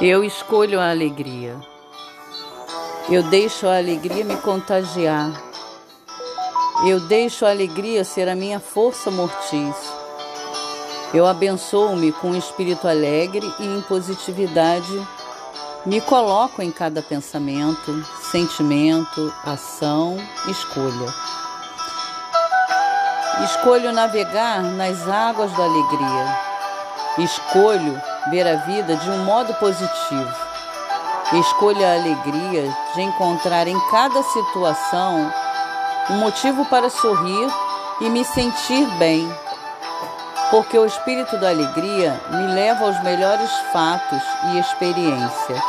Eu escolho a alegria. Eu deixo a alegria me contagiar. Eu deixo a alegria ser a minha força mortis. Eu abençoo-me com um espírito alegre e em positividade. Me coloco em cada pensamento, sentimento, ação, escolha. Escolho navegar nas águas da alegria. Escolho ver a vida de um modo positivo. Escolha a alegria de encontrar em cada situação um motivo para sorrir e me sentir bem, porque o espírito da alegria me leva aos melhores fatos e experiência.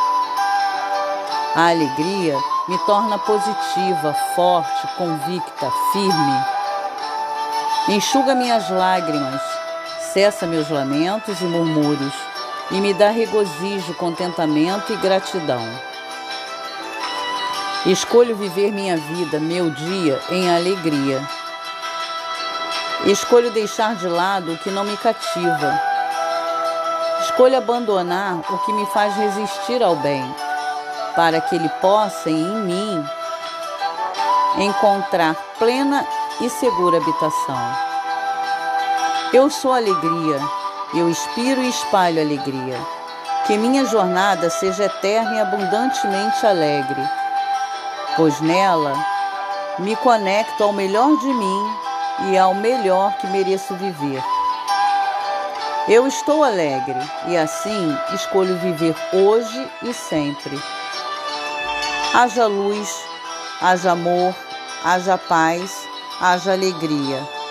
A alegria me torna positiva, forte, convicta, firme. Enxuga minhas lágrimas, cessa meus lamentos e murmúrios e me dá regozijo, contentamento e gratidão. Escolho viver minha vida, meu dia, em alegria. Escolho deixar de lado o que não me cativa. Escolho abandonar o que me faz resistir ao bem, para que ele possa em mim encontrar plena e segura habitação. Eu sou alegria eu inspiro e espalho alegria. Que minha jornada seja eterna e abundantemente alegre, pois nela me conecto ao melhor de mim e ao melhor que mereço viver. Eu estou alegre e assim escolho viver hoje e sempre. Haja luz, haja amor, haja paz, haja alegria